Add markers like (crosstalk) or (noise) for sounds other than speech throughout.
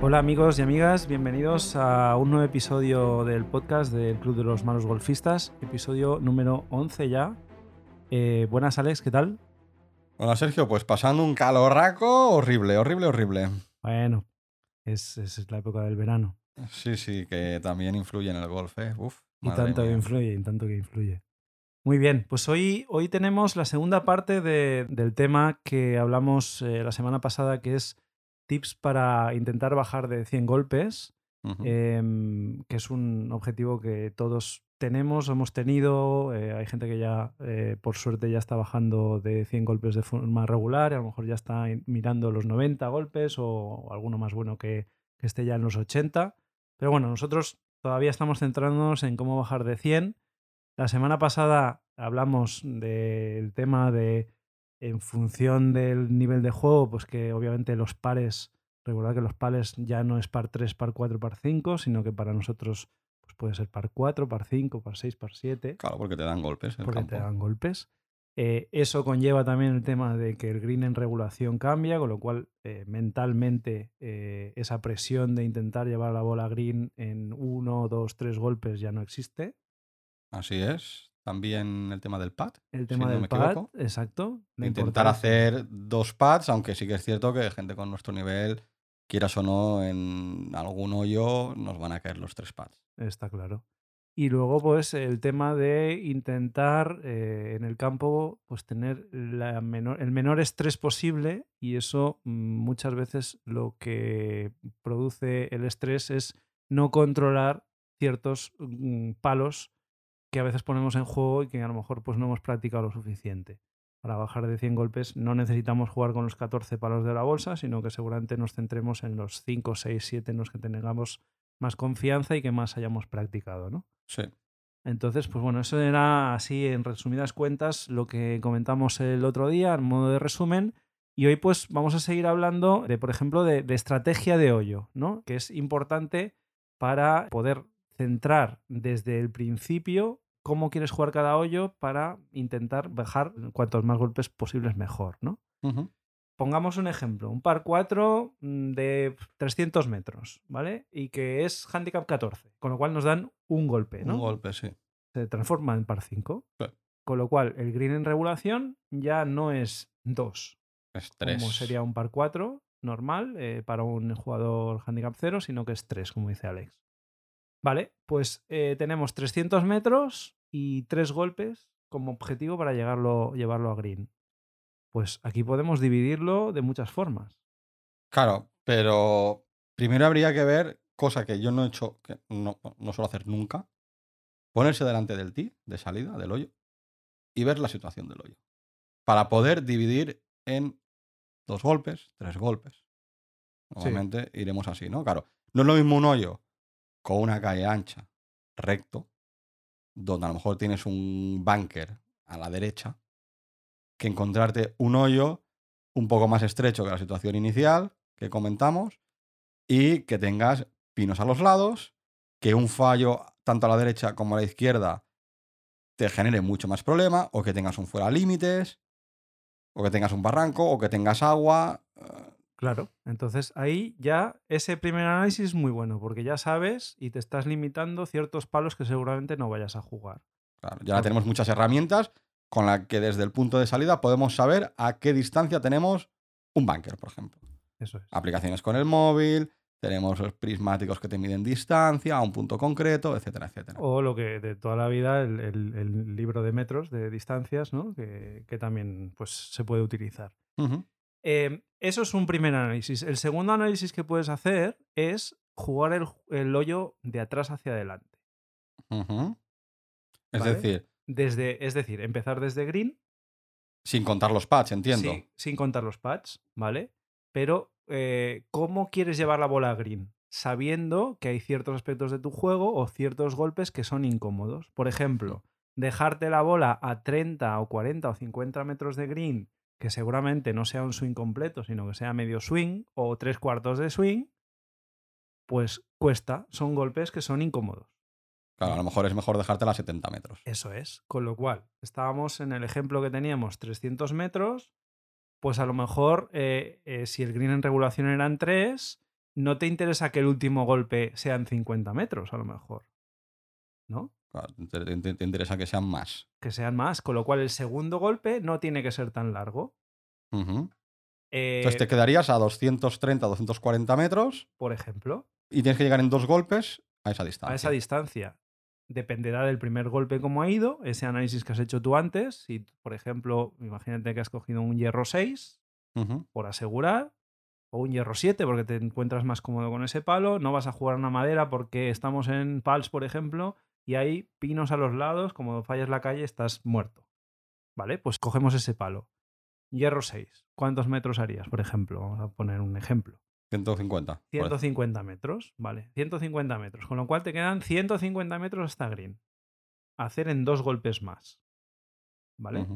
Hola amigos y amigas, bienvenidos a un nuevo episodio del podcast del Club de los Malos Golfistas, episodio número 11 ya. Eh, buenas Alex, ¿qué tal? Hola Sergio, pues pasando un calorraco horrible, horrible, horrible. Bueno, es, es la época del verano. Sí, sí, que también influye en el golf, ¿eh? Uf, Y tanto que influye, y tanto que influye. Muy bien, pues hoy, hoy tenemos la segunda parte de- del tema que hablamos eh, la semana pasada, que es tips para intentar bajar de 100 golpes, em, que es un objetivo que todos tenemos, hemos tenido. eh, hay gente que ya, eh, por suerte, ya está bajando de 100 golpes de forma regular, y a lo mejor ya está mirando los 90 golpes o, o alguno más bueno que, que esté ya en los 80. Pero bueno, nosotros todavía estamos centrándonos en cómo bajar de 100. La semana pasada hablamos del tema de, en función del nivel de juego, pues que obviamente los pares, recordad que los pares ya no es par 3, par 4, par 5, sino que para nosotros pues puede ser par 4, par 5, par 6, par 7 Claro, porque te dan golpes el porque campo. te dan golpes. Eh, eso conlleva también el tema de que el green en regulación cambia, con lo cual eh, mentalmente eh, esa presión de intentar llevar la bola green en uno, dos, tres golpes ya no existe. Así es. También el tema del pad. El si tema no del me pad, equivoco. exacto. Intentar hacer dos pads, aunque sí que es cierto que gente con nuestro nivel, quieras o no, en algún hoyo nos van a caer los tres pads. Está claro. Y luego, pues, el tema de intentar eh, en el campo, pues, tener la menor- el menor estrés posible. Y eso mm, muchas veces lo que produce el estrés es no controlar ciertos mm, palos que a veces ponemos en juego y que a lo mejor pues, no hemos practicado lo suficiente. Para bajar de 100 golpes no necesitamos jugar con los 14 palos de la bolsa, sino que seguramente nos centremos en los 5, 6, 7 en los que tengamos más confianza y que más hayamos practicado, ¿no? Sí. Entonces, pues bueno, eso era así en resumidas cuentas lo que comentamos el otro día en modo de resumen. Y hoy pues vamos a seguir hablando de, por ejemplo, de, de estrategia de hoyo, ¿no? Que es importante para poder centrar desde el principio cómo quieres jugar cada hoyo para intentar bajar cuantos más golpes posibles mejor, ¿no? Pongamos un ejemplo, un par 4 mm, de 300 metros, ¿vale? Y que es handicap 14, con lo cual nos dan un golpe, ¿no? Un golpe, sí. Se transforma en par 5. Sí. Con lo cual, el green en regulación ya no es 2, Es tres. como sería un par 4 normal eh, para un jugador handicap 0, sino que es 3, como dice Alex. Vale, pues eh, tenemos 300 metros y 3 golpes como objetivo para llegarlo, llevarlo a green. Pues aquí podemos dividirlo de muchas formas. Claro, pero primero habría que ver, cosa que yo no he hecho, que no, no suelo hacer nunca, ponerse delante del tee, de salida, del hoyo, y ver la situación del hoyo. Para poder dividir en dos golpes, tres golpes. Normalmente iremos así, ¿no? Claro, no es lo mismo un hoyo con una calle ancha, recto, donde a lo mejor tienes un bunker a la derecha, que encontrarte un hoyo un poco más estrecho que la situación inicial que comentamos y que tengas pinos a los lados, que un fallo tanto a la derecha como a la izquierda te genere mucho más problema, o que tengas un fuera límites, o que tengas un barranco, o que tengas agua. eh, Claro, entonces ahí ya ese primer análisis es muy bueno porque ya sabes y te estás limitando ciertos palos que seguramente no vayas a jugar. Claro, ya tenemos muchas herramientas con las que desde el punto de salida podemos saber a qué distancia tenemos un bunker, por ejemplo. Eso es. Aplicaciones con el móvil, tenemos los prismáticos que te miden distancia a un punto concreto, etcétera, etcétera. O lo que de toda la vida, el, el- el libro de metros, de distancias, ¿no? que, que también pues, se puede utilizar. Eh, eso es un primer análisis. El segundo análisis que puedes hacer es jugar el, el hoyo de atrás hacia adelante. Es Vale. decir, Desde, es decir, empezar desde green sin contar los pads, entiendo. Sí, sin contar los pads, ¿vale? Pero, eh, ¿cómo quieres llevar la bola a green? Sabiendo que hay ciertos aspectos de tu juego o ciertos golpes que son incómodos. Por ejemplo, dejarte la bola a 30 o 40 o 50 metros de green, que seguramente no sea un swing completo, sino que sea medio swing o tres cuartos de swing, pues cuesta. Son golpes que son incómodos. Claro, a lo mejor es mejor dejártela a 70 metros. Eso es. Con lo cual, estábamos en el ejemplo que teníamos 300 metros, pues a lo mejor eh, eh, si el green en regulación eran 3, no te interesa que el último golpe sea en 50 metros, a lo mejor. ¿No? Claro, te, te- te interesa que sean más. Que sean más, con lo cual el segundo golpe no tiene que ser tan largo. Ujú. Eh, Entonces te quedarías a 230, 240 metros Por ejemplo, y tienes que llegar en dos golpes a esa distancia. a esa distancia. Dependerá del primer golpe cómo ha ido, ese análisis que has hecho tú antes. Si, por ejemplo, imagínate que has cogido un hierro 6 Ujú. por asegurar, o un hierro 7 porque te encuentras más cómodo con ese palo, no vas a jugar una madera porque estamos en Pals, por ejemplo, y hay pinos a los lados, como fallas la calle estás muerto. ¿Vale? Pues cogemos ese palo. Hierro 6. ¿Cuántos metros harías, por ejemplo? Vamos a poner un ejemplo. 150. por ejemplo. 150 metros, vale, 150 metros, con lo cual te quedan 150 metros hasta green. Hacer en dos golpes más. ¿Vale?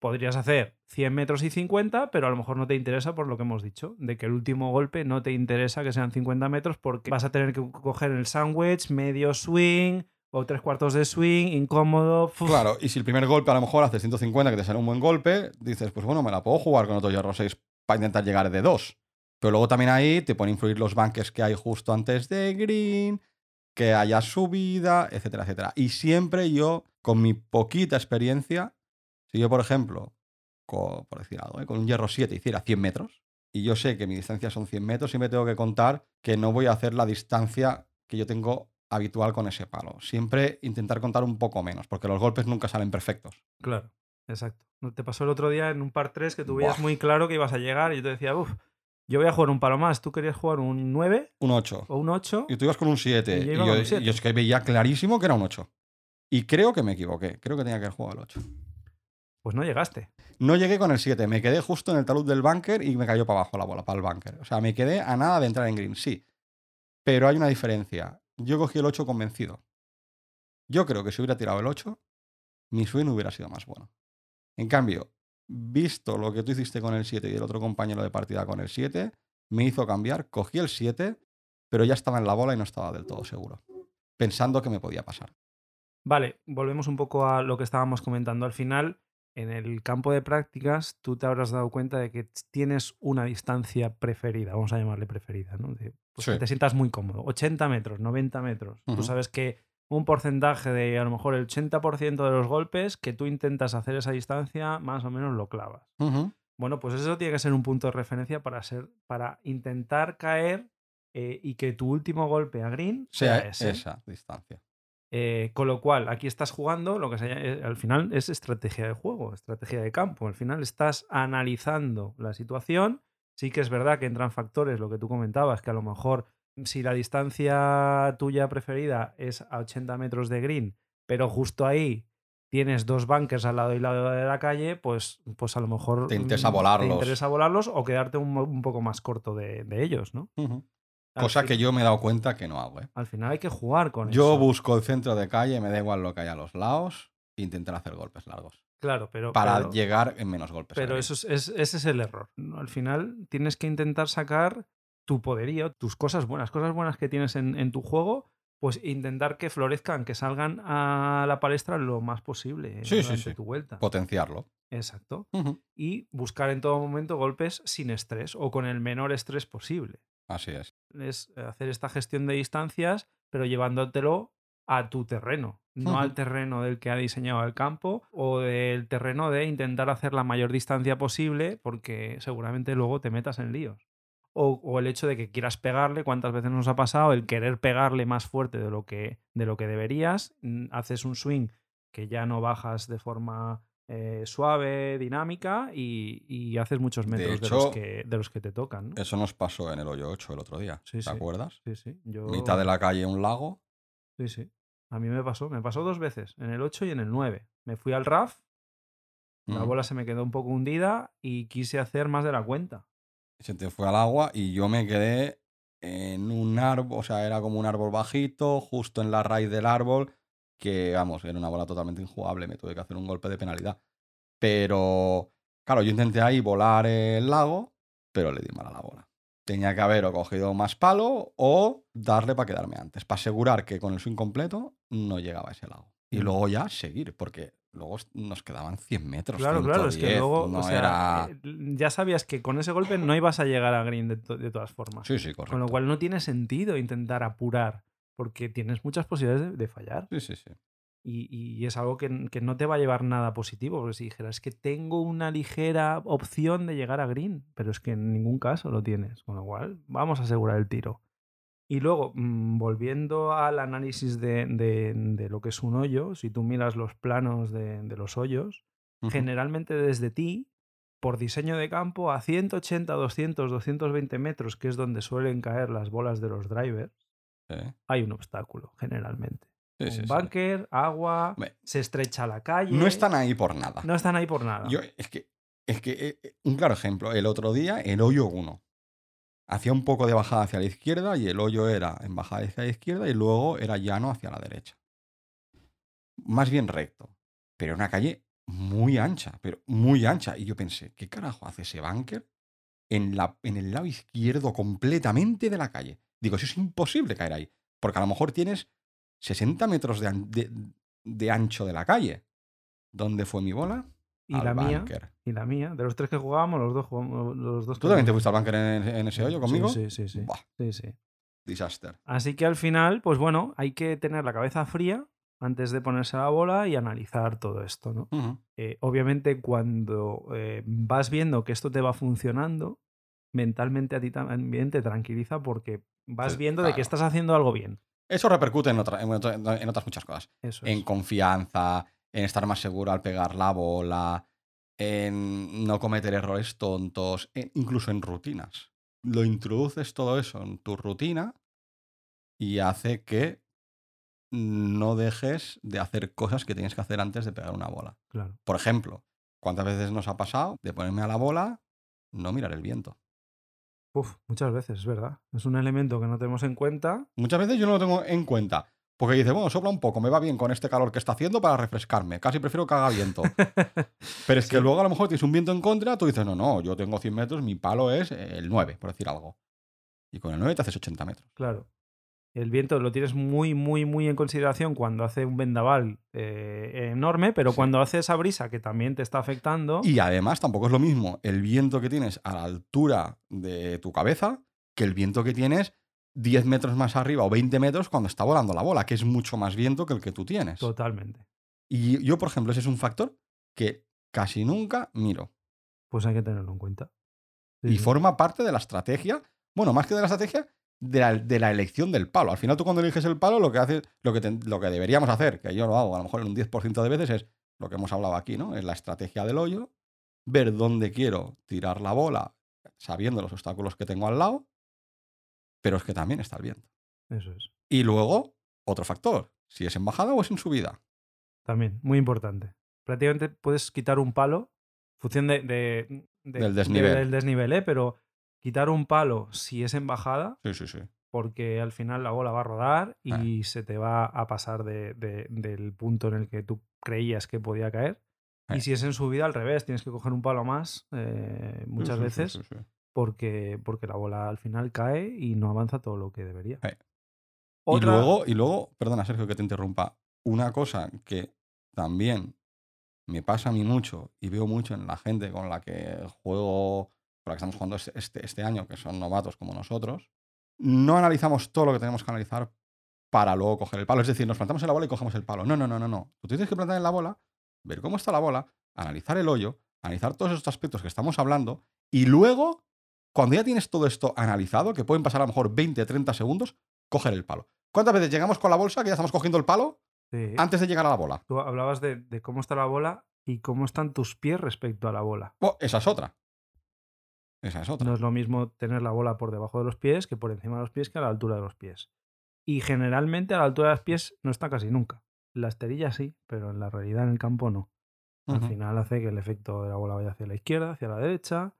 Podrías hacer 100 metros y 50, pero a lo mejor no te interesa por lo que hemos dicho, de que el último golpe no te interesa que sean 50 metros porque vas a tener que coger el sandwich, medio swing o tres cuartos de swing, incómodo. ¡fuf! Claro, y si el primer golpe a lo mejor hace 150, que te sale un buen golpe, dices, pues bueno, me la puedo jugar con otro hierro 6 para intentar llegar de 2. Pero luego también ahí te pueden influir los bunkers que hay justo antes de green, que haya subida, etcétera, etcétera. Y siempre yo, con mi poquita experiencia, si yo, por ejemplo, co- por decir algo, ¿eh? con un hierro 7 hiciera 100 metros, y yo sé que mi distancia son 100 metros, siempre tengo que contar que no voy a hacer la distancia que yo tengo habitual con ese palo. Siempre intentar contar un poco menos, porque los golpes nunca salen perfectos. Claro, exacto. ¿No te pasó el otro día en un par 3 que tú veías muy claro que ibas a llegar y yo te decía, uff, yo voy a jugar un palo más, tú querías jugar un 9 Un 8. o un 8? Y tú ibas con un 7. Y yo yo, iba con un 7. y es que veía clarísimo que era un 8. Y creo que me equivoqué. Creo que tenía que haber jugado el 8. Pues no llegaste. No llegué con el 7. Me quedé justo en el talud del bunker y me cayó para abajo la bola, para el bunker. O sea, me quedé a nada de entrar en green, sí. Pero hay una diferencia. Yo cogí el 8 convencido. Yo creo que si hubiera tirado el 8, mi swing hubiera sido más bueno. En cambio, visto lo que tú hiciste con el 7 y el otro compañero de partida con el 7, me hizo cambiar, cogí el 7, pero ya estaba en la bola y no estaba del todo seguro. Pensando que me podía pasar. Vale, volvemos un poco a lo que estábamos comentando. Al final, en el campo de prácticas, tú te habrás dado cuenta de que tienes una distancia preferida, vamos a llamarle preferida, ¿no? De, pues, Sí. que te sientas muy cómodo. 80 metros, 90 metros. Tú sabes que un porcentaje de a lo mejor el 80% de los golpes que tú intentas hacer esa distancia, más o menos lo clavas. Bueno, pues eso tiene que ser un punto de referencia para ser, para intentar caer eh, y que tu último golpe a green sea, Sea ese. esa distancia. Eh, con lo cual, aquí estás jugando, lo que se llama- eh, al final es estrategia de juego, estrategia de campo. Al final estás analizando la situación. Sí que es verdad que entran factores, lo que tú comentabas, que a lo mejor si la distancia tuya preferida es a 80 metros de green, pero justo ahí tienes dos bunkers al lado y lado de la calle, pues, pues a lo mejor Te interesa mm, volarlos. Te interesa volarlos o quedarte un, un poco más corto de, de ellos, ¿no? Cosa fin- que yo me he dado cuenta que no hago. ¿eh? Al final hay que jugar con Yo eso. busco el centro de calle, me da igual lo que hay a los lados, e intentar hacer golpes largos. Claro, pero. Para pero- llegar en menos golpes. Pero eso es, es- ese es el error. Al final tienes que intentar sacar tu poderío, tus cosas buenas, cosas buenas que tienes en, en tu juego, pues intentar que florezcan, que salgan a la palestra lo más posible Sí, sí, durante sí. tu vuelta. potenciarlo. Exacto. Y buscar en todo momento golpes sin estrés o con el menor estrés posible. Así es. Es hacer esta gestión de distancias, pero llevándotelo a tu terreno, no al terreno del que ha diseñado el campo o del terreno de intentar hacer la mayor distancia posible, porque seguramente luego te metas en líos. O, o el hecho de que quieras pegarle, cuántas veces nos ha pasado, el querer pegarle más fuerte de lo que, de lo que deberías, mm, haces un swing que ya no bajas de forma eh, suave, dinámica y, y haces muchos metros de, hecho, los, que, de los que te tocan. ¿no? Eso nos pasó en el hoyo 8 el otro día. Sí, ¿Te sí. acuerdas? Sí, sí. Yo... Mitad de la calle, un lago. Sí, sí. A mí me pasó, me pasó dos veces, en el 8 y en el 9. Me fui al RAF, la bola se me quedó un poco hundida y quise hacer más de la cuenta. Se te fue al agua y yo me quedé en un árbol, o sea, era como un árbol bajito, justo en la raíz del árbol, que vamos, era una bola totalmente injugable, me tuve que hacer un golpe de penalidad. Pero, claro, yo intenté ahí volar el lago, pero le di mal a la bola. Tenía que haber o cogido más palo o darle para quedarme antes, para asegurar que con el swing completo no llegaba a ese lago. Y Mm. luego ya seguir, porque luego nos quedaban 100 metros. Claro, claro, es que 110, luego, no o sea, era... eh, ya sabías que con ese golpe no ibas a llegar a green de, to- de todas formas. Sí, sí, correcto. Con lo cual no tiene sentido intentar apurar, porque tienes muchas posibilidades de, de fallar. Sí, sí, sí. Y, y es algo que, que no te va a llevar nada positivo, porque si dijeras que tengo una ligera opción de llegar a green, pero es que en ningún caso lo tienes, con lo cual vamos a asegurar el tiro. Y luego, mm, volviendo al análisis de, de- de lo que es un hoyo, si tú miras los planos de, de los hoyos, generalmente desde ti, por diseño de campo, a 180, 200, 220 metros, que es donde suelen caer las bolas de los drivers, Sí, hay un obstáculo, generalmente. sí, sí, un bunker, agua, se estrecha la calle. No están ahí por nada. No están ahí por nada. Yo, es que, es que eh, eh, un claro ejemplo, el otro día el hoyo 1. Hacía un poco de bajada hacia la izquierda y el hoyo era en bajada hacia la izquierda y luego era llano hacia la derecha. Más bien recto. Pero una calle muy ancha, pero muy ancha. Y yo pensé, ¿qué carajo hace ese bunker en, la, en el lado izquierdo completamente de la calle? Digo, eso es imposible caer ahí. Porque a lo mejor tienes 60 metros de, an- de- de ancho de la calle. ¿Dónde fue mi bola? y Al la mía, y la mía, de los tres que jugábamos, los dos jugamos, los dos ¿Tú también te fuiste al bunker en, en ese hoyo conmigo? Sí, sí, sí. sí. Buah, sí, sí. disaster. Así que al final, pues bueno, hay que tener la cabeza fría antes de ponerse la bola y analizar todo esto, ¿no? Eh, obviamente, cuando eh, vas viendo que esto te va funcionando, mentalmente a ti también te tranquiliza porque vas viendo de que estás haciendo algo bien. Eso repercute en, otra- en otra- en otras muchas cosas. Eso En es. confianza, en estar más seguro al pegar la bola, en no cometer errores tontos, en- incluso en rutinas. Lo introduces todo eso en tu rutina y hace que no dejes de hacer cosas que tienes que hacer antes de pegar una bola. Claro. Por ejemplo, ¿cuántas veces nos ha pasado de ponerme a la bola, no mirar el viento? Uf, muchas veces, es verdad. Es un elemento que no tenemos en cuenta. Muchas veces yo no lo tengo en cuenta. Porque dice, bueno, sopla un poco, me va bien con este calor que está haciendo para refrescarme. Casi prefiero que haga viento. (laughs) Pero es que Sí. luego a lo mejor tienes un viento en contra, tú dices, no, no, yo tengo 100 metros, mi palo es el 9, por decir algo. Y con el 9 te haces 80 metros. Claro. El viento lo tienes muy, muy, muy en consideración cuando hace un vendaval eh, enorme, pero Sí. cuando hace esa brisa que también te está afectando, Y además tampoco es lo mismo el viento que tienes a la altura de tu cabeza que el viento que tienes 10 metros más arriba o 20 metros cuando está volando la bola, que es mucho más viento que el que tú tienes. totalmente. Y yo, por ejemplo, ese es un factor que casi nunca miro. Pues hay que tenerlo en cuenta. Sí, y sí. forma parte de la estrategia, bueno, más que de la estrategia, de la, de la elección del palo. Al final tú cuando eliges el palo, lo que haces, lo que, te- lo que deberíamos hacer, que yo lo hago a lo mejor en un 10% de veces, es lo que hemos hablado aquí, ¿no? Es la estrategia del hoyo, ver dónde quiero tirar la bola, sabiendo los obstáculos que tengo al lado, pero es que también está el viento. Eso es. Y luego, otro factor, si es en bajada o es en subida. También, muy importante. Prácticamente puedes quitar un palo, en función de, de- de- Del desnivel. del desnivel, ¿eh? pero quitar un palo si es en bajada, Sí, sí, sí. porque al final la bola va a rodar y Ah. se te va a pasar de- de- del punto en el que tú creías que podía caer. Eh. Y si es en subida, al revés, tienes que coger un palo más eh, muchas Sí, veces sí, sí, sí. Porque, porque la bola al final cae y no avanza todo lo que debería. Eh. Otra- Y luego, y luego, perdona Sergio que te interrumpa, una cosa que también me pasa a mí mucho y veo mucho en la gente con la que juego, con la que estamos jugando este, este, este año, que son novatos como nosotros, no analizamos todo lo que tenemos que analizar para luego coger el palo. Es decir, nos plantamos en la bola y cogemos el palo. No, no, no, no, no. Tú tienes que plantar en la bola, ver cómo está la bola, analizar el hoyo, analizar todos estos aspectos que estamos hablando y luego, cuando ya tienes todo esto analizado, que pueden pasar a lo mejor 20, 30 segundos, coger el palo. ¿Cuántas veces llegamos con la bolsa que ya estamos cogiendo el palo Sí. antes de llegar a la bola? Tú hablabas de, de cómo está la bola y cómo están tus pies respecto a la bola. Oh, esa es otra. Esa es otra. No es lo mismo tener la bola por debajo de los pies que por encima de los pies que a la altura de los pies. Y generalmente a la altura de los pies no está casi nunca. La esterilla sí, pero en la realidad en el campo no. Al final hace que el efecto de la bola vaya hacia la izquierda, hacia la derecha.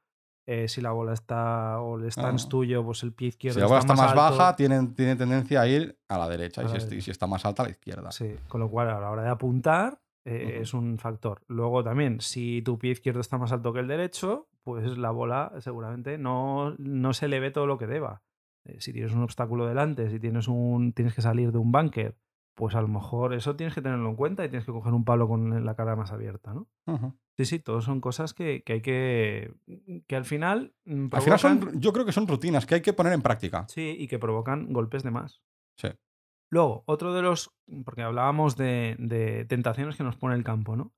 Eh, si la bola está o el stance Ah. tuyo, pues el pie izquierdo Si la bola está más alto. baja, tiene, tiene tendencia a ir a la derecha. A y, la si, y está más alta, a la izquierda. Sí, con lo cual a la hora de apuntar eh, es un factor. Luego también, si tu pie izquierdo está más alto que el derecho, pues la bola seguramente no, no se le ve todo lo que deba. Eh, si tienes un obstáculo delante, si tienes, un, tienes que salir de un bunker pues a lo mejor eso tienes que tenerlo en cuenta y tienes que coger un palo con la cara más abierta, ¿no? Sí, sí, todos son cosas que, que hay que. que al final. mm, Al final son, yo creo que son rutinas que hay que poner en práctica. Sí, y que provocan golpes de más. Sí. Luego, otro de los. Porque hablábamos de, de tentaciones que nos pone el campo, ¿no?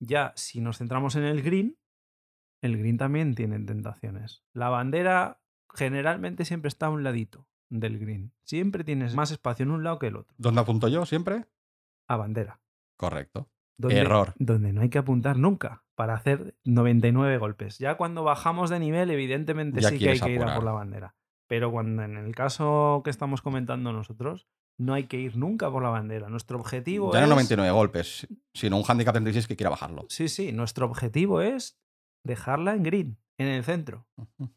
Ya, si nos centramos en el green, el green también tiene tentaciones. La bandera generalmente siempre está a un ladito del green. Siempre tienes más espacio en un lado que el otro. ¿Dónde apunto yo siempre? A bandera. Correcto. Donde, Error. Donde no hay que apuntar nunca para hacer 99 golpes. Ya cuando bajamos de nivel, evidentemente Ya sí que hay que ir a por la bandera. Pero cuando en el caso que estamos comentando nosotros, no hay que ir nunca por la bandera. Nuestro objetivo Ya no es. 99 golpes, sino un handicap 36 que quiera bajarlo. Sí, sí, nuestro objetivo es dejarla en green, en el centro.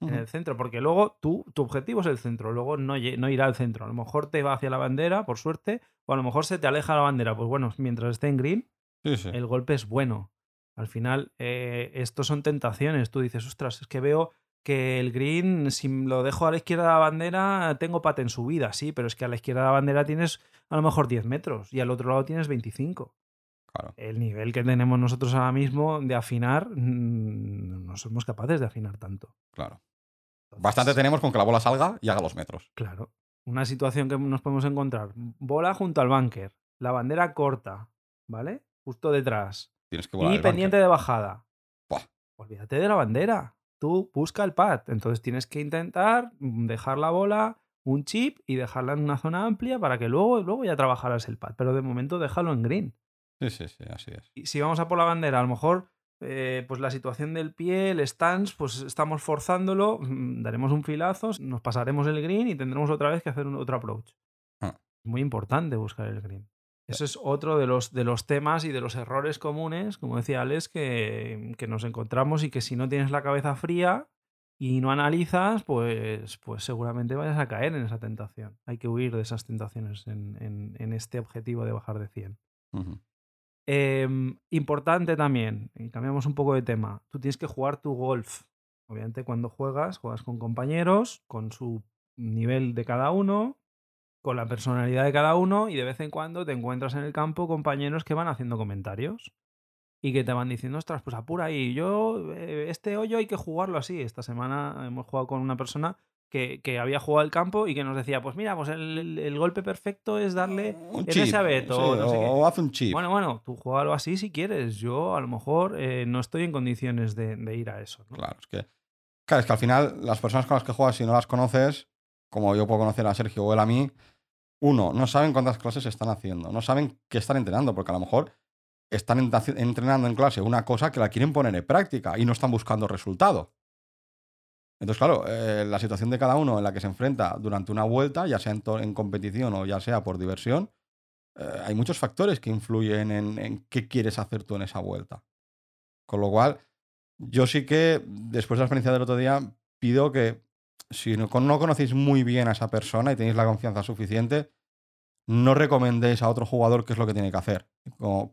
En el centro, porque luego tú, tu objetivo es el centro, luego no, no irá al centro. A lo mejor te va hacia la bandera, por suerte, o a lo mejor se te aleja la bandera. Pues bueno, mientras esté en green, Sí, sí. el golpe es bueno. Al final, eh, estos son tentaciones. Tú dices, ostras, es que veo que el green, si lo dejo a la izquierda de la bandera, tengo pate en subida, sí, pero es que a la izquierda de la bandera tienes a lo mejor 10 metros y al otro lado tienes 25. Claro. El nivel que tenemos nosotros ahora mismo de afinar, mm, no somos capaces de afinar tanto. Claro. Entonces, Bastante tenemos con que la bola salga y haga los metros. Claro. Una situación que nos podemos encontrar. Bola junto al bunker. La bandera corta, ¿vale? Justo detrás. Tienes que volar. Y bunker. pendiente de bajada. Buah. Olvídate de la bandera. Tú busca el pad. Entonces tienes que intentar dejar la bola, un chip y dejarla en una zona amplia para que luego, luego ya trabajarás el pad. Pero de momento déjalo en green. Sí, sí, sí, así es. Y si vamos a por la bandera, a lo mejor eh, pues la situación del pie, el stance, pues estamos forzándolo, mm, daremos un filazo, nos pasaremos el green y tendremos otra vez que hacer un, otro approach. Ah. Muy importante buscar el green. Eso es otro de los, de los temas y de los errores comunes, como decía Alex, que, que nos encontramos y que si no tienes la cabeza fría y no analizas, pues, pues seguramente vayas a caer en esa tentación. Hay que huir de esas tentaciones en, en- en este objetivo de bajar de 100. Ujú. Em, importante también, y cambiamos un poco de tema, tú tienes que jugar tu golf. Obviamente cuando juegas, juegas con compañeros, con su nivel de cada uno, con la personalidad de cada uno y de vez en cuando te encuentras en el campo compañeros que van haciendo comentarios y que te van diciendo, ostras, pues apura ahí, yo, eh, este hoyo hay que jugarlo así. Esta semana hemos jugado con una persona que, que había jugado el campo y que nos decía, pues mira, pues el, el- el golpe perfecto es darle Un en chip. ese abeto, sí, no sé qué". o, haz un chip. Bueno, bueno, tú juégalo así si quieres. Yo a lo mejor eh, no estoy en condiciones de, de ir a eso. ¿no? Claro, es que, claro, es que al final las personas con las que juegas, si no las conoces, como yo puedo conocer a Sergio o él a mí, uno, no saben cuántas clases están haciendo, no saben qué están entrenando, porque a lo mejor están entrenando en clase una cosa que la quieren poner en práctica y no están buscando resultado. Entonces, claro, eh, la situación de cada uno en la que se enfrenta durante una vuelta, ya sea en, competición o ya sea por diversión, eh, hay muchos factores que influyen en, qué quieres hacer tú en esa vuelta. Con lo cual, yo sí que, después de la experiencia del otro día, pido que si no, no conocéis muy bien a esa persona y tenéis la confianza suficiente, no recomendéis a otro jugador qué es lo que tiene que hacer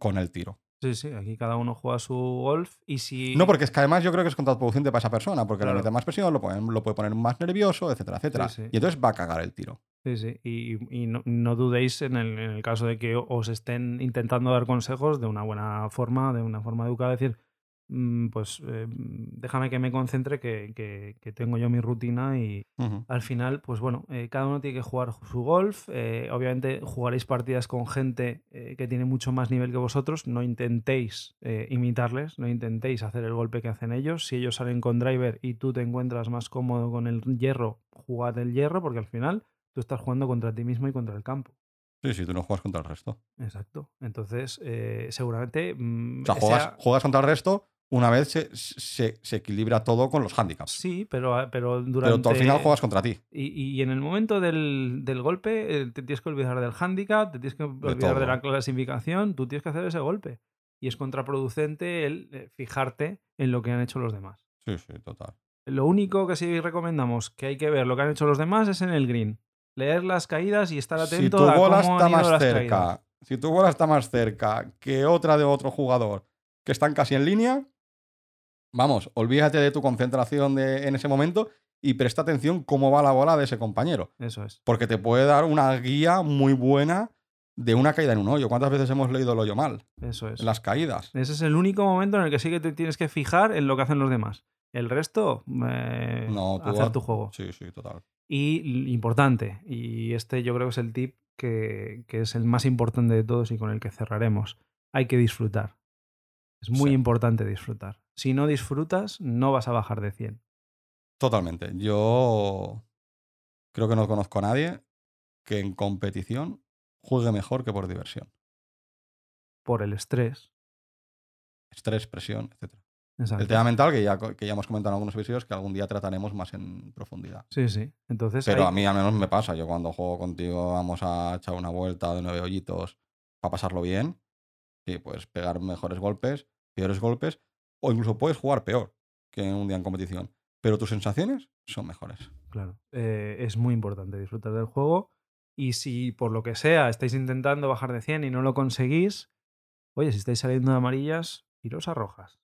con el tiro. Sí, sí, aquí cada uno juega su golf y si... No, porque es que además yo creo que es contraproducente para esa persona, porque Claro. le mete más presión, lo, puede- lo puede poner más nervioso, etcétera, etcétera. Sí, sí. Y entonces va a cagar el tiro. Sí, sí. Y, y no, no dudéis en el, en el caso de que os estén intentando dar consejos de una buena forma, de una forma educada, decir, pues eh, déjame que me concentre, que, que- que tengo yo mi rutina y al final, pues bueno, eh, cada uno tiene que jugar su golf. eh, obviamente jugaréis partidas con gente que tiene mucho más nivel que vosotros. No intentéis imitarles, no intentéis hacer el golpe que hacen ellos. Si ellos salen con driver y tú te encuentras más cómodo con el hierro, jugad el hierro, porque al final tú estás jugando contra ti mismo y contra el campo. Sí, sí, tú no juegas contra el resto. Exacto. Entonces, seguramente. mm, O sea, juegas, sea- juegas contra el resto una vez se, se- se equilibra todo con los handicaps. Sí, pero, pero durante. Pero tú al final juegas contra ti. Y, y en el momento del, del golpe, eh, te tienes que olvidar del handicap, te tienes que olvidar de, todo. la clasificación, tú tienes que hacer ese golpe. Y es contraproducente el eh, fijarte en lo que han hecho los demás. Sí, sí, total. Lo único que sí recomendamos que hay que ver lo que han hecho los demás es en el green. Leer las caídas y estar atento si tu a bola cómo está han ido más las cerca, caídas. si tu bola está más cerca que otra de otro jugador que están casi en línea, vamos, olvídate de tu concentración de- en ese momento y presta atención cómo va la bola de ese compañero, Eso es. porque te puede dar una guía muy buena de una caída en un hoyo. ¿Cuántas veces hemos leído el hoyo mal? Eso es. Las caídas. Ese es el único momento en el que sí que te tienes que fijar en lo que hacen los demás. El resto, eh, No, tú hacer tu juego. Sí, sí, total. Y importante, y este yo creo que es el tip que, que es el más importante de todos y con el que cerraremos. Hay que disfrutar. Es muy Sí. importante disfrutar. Si no disfrutas, no vas a bajar de 100. Totalmente. Yo creo que no conozco a nadie que en competición juegue mejor que por diversión. Por el estrés. Estrés, presión, etc. Exacto. El tema mental, que ya, que ya hemos comentado en algunos episodios, que algún día trataremos más en profundidad. Sí, sí. Entonces, Pero hay- a mí al menos me pasa. Yo cuando juego contigo vamos a echar una vuelta de nueve hoyitos para pasarlo bien. Y pues pegar mejores golpes, peores golpes. O incluso puedes jugar peor que un día en competición. Pero tus sensaciones son mejores. Claro. Eh, es muy importante disfrutar del juego. Y si por lo que sea estáis intentando bajar de 100 y no lo conseguís, oye, si estáis saliendo de amarillas, iros a rojas.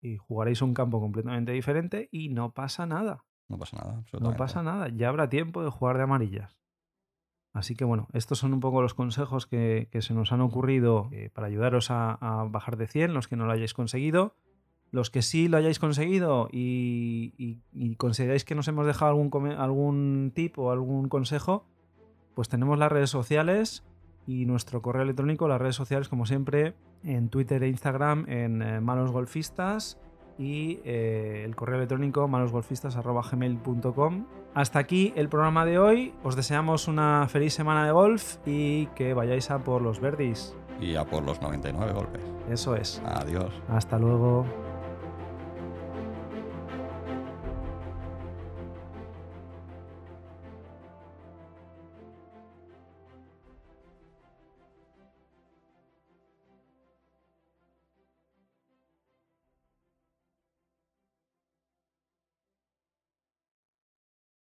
Y jugaréis un campo completamente diferente y no pasa nada. No pasa nada. No pasa nada. Ya habrá tiempo de jugar de amarillas. Así que bueno, estos son un poco los consejos que, que se nos han ocurrido eh, para ayudaros a, a bajar de 100, los que no lo hayáis conseguido. Los que sí lo hayáis conseguido y, y- y consideráis que nos hemos dejado algún, algún tip o algún consejo, pues tenemos las redes sociales y nuestro correo electrónico, las redes sociales como siempre, en Twitter e Instagram en eh, Golfistas y eh, el correo electrónico malosgolfistas.gmail.com. Hasta aquí el programa de hoy. Os deseamos una feliz semana de golf y que vayáis a por los verdis. Y a por los 99 golpes. Eso es. Adiós. Hasta luego.